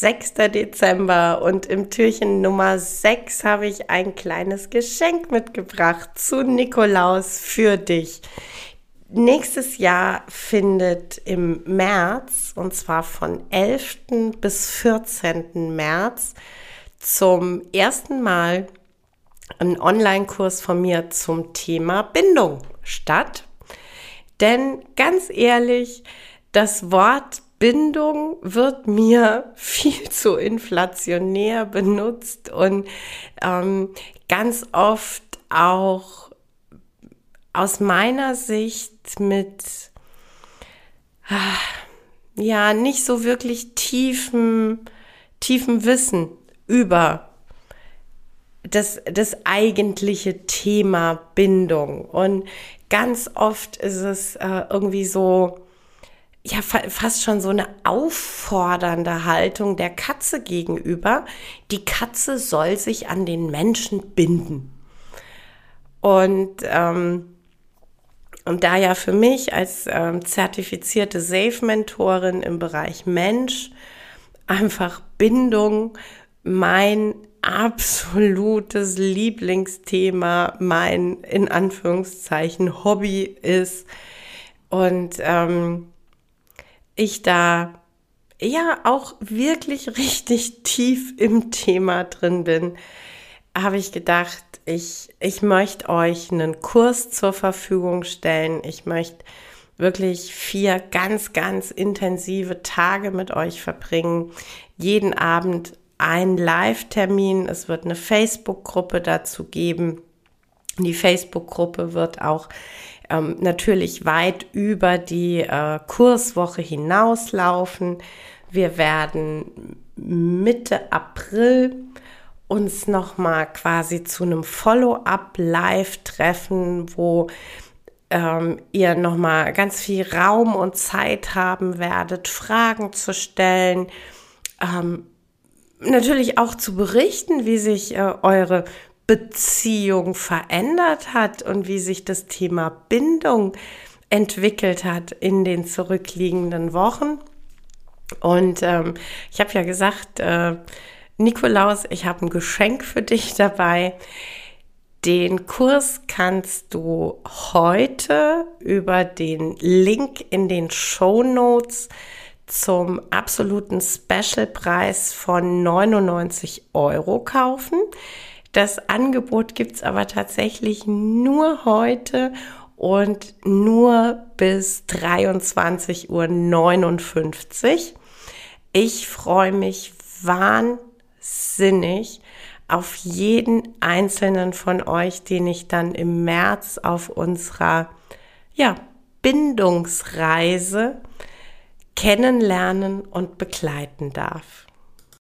6. Dezember und im Türchen Nummer 6 habe ich ein kleines Geschenk mitgebracht zu Nikolaus für dich. Nächstes Jahr findet im März, und zwar von 11. bis 14. März, zum ersten Mal ein Online-Kurs von mir zum Thema Bindung statt. Denn ganz ehrlich, das Wort Bindung wird mir viel zu inflationär benutzt und ähm, ganz oft auch aus meiner Sicht mit äh, ja nicht so wirklich tiefen tiefen Wissen über das, das eigentliche Thema Bindung. Und ganz oft ist es äh, irgendwie so, ja, fa fast schon so eine auffordernde Haltung der Katze gegenüber. Die Katze soll sich an den Menschen binden. Und, ähm, und da ja für mich als ähm, zertifizierte Safe-Mentorin im Bereich Mensch einfach Bindung mein absolutes Lieblingsthema, mein in Anführungszeichen Hobby ist und ähm, ich da ja auch wirklich richtig tief im Thema drin bin, habe ich gedacht, ich, ich möchte euch einen Kurs zur Verfügung stellen. Ich möchte wirklich vier ganz, ganz intensive Tage mit euch verbringen. Jeden Abend ein Live-Termin. Es wird eine Facebook-Gruppe dazu geben. Die Facebook-Gruppe wird auch ähm, natürlich weit über die äh, Kurswoche hinauslaufen. Wir werden Mitte April uns nochmal quasi zu einem Follow-up live treffen, wo ähm, ihr nochmal ganz viel Raum und Zeit haben werdet, Fragen zu stellen, ähm, natürlich auch zu berichten, wie sich äh, eure Beziehung verändert hat und wie sich das Thema Bindung entwickelt hat in den zurückliegenden Wochen. Und ähm, ich habe ja gesagt, äh, Nikolaus, ich habe ein Geschenk für dich dabei. Den Kurs kannst du heute über den Link in den Show Notes zum absoluten Specialpreis von 99 Euro kaufen. Das Angebot gibt es aber tatsächlich nur heute und nur bis 23.59 Uhr. Ich freue mich wahnsinnig auf jeden einzelnen von euch, den ich dann im März auf unserer ja, Bindungsreise kennenlernen und begleiten darf.